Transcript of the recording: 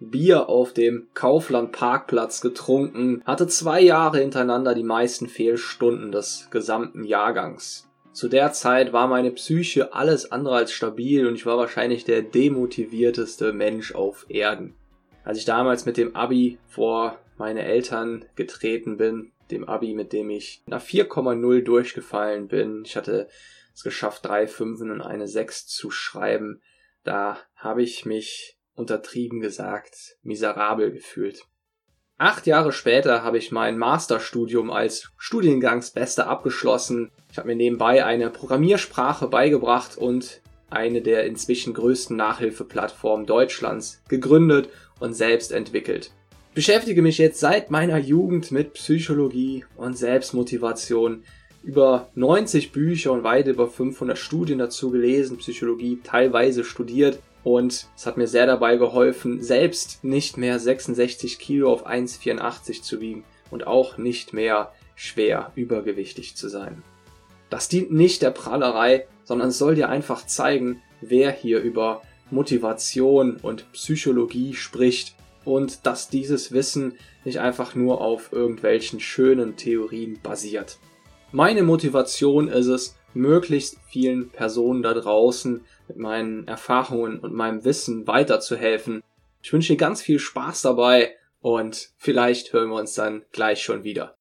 Bier auf dem Kaufland Parkplatz getrunken, hatte zwei Jahre hintereinander die meisten Fehlstunden des gesamten Jahrgangs. Zu der Zeit war meine Psyche alles andere als stabil und ich war wahrscheinlich der demotivierteste Mensch auf Erden. Als ich damals mit dem Abi vor meine Eltern getreten bin, dem Abi, mit dem ich nach 4,0 durchgefallen bin, ich hatte es geschafft, drei Fünfen und eine Sechs zu schreiben, da habe ich mich untertrieben gesagt, miserabel gefühlt. Acht Jahre später habe ich mein Masterstudium als Studiengangsbester abgeschlossen. Ich habe mir nebenbei eine Programmiersprache beigebracht und eine der inzwischen größten Nachhilfeplattformen Deutschlands gegründet und selbst entwickelt. Ich beschäftige mich jetzt seit meiner Jugend mit Psychologie und Selbstmotivation. Über 90 Bücher und weit über 500 Studien dazu gelesen, Psychologie teilweise studiert und es hat mir sehr dabei geholfen, selbst nicht mehr 66 Kilo auf 1,84 zu wiegen und auch nicht mehr schwer übergewichtig zu sein. Das dient nicht der Prahlerei, sondern es soll dir einfach zeigen, wer hier über Motivation und Psychologie spricht und dass dieses Wissen nicht einfach nur auf irgendwelchen schönen Theorien basiert. Meine Motivation ist es, möglichst vielen Personen da draußen mit meinen Erfahrungen und meinem Wissen weiterzuhelfen. Ich wünsche dir ganz viel Spaß dabei und vielleicht hören wir uns dann gleich schon wieder.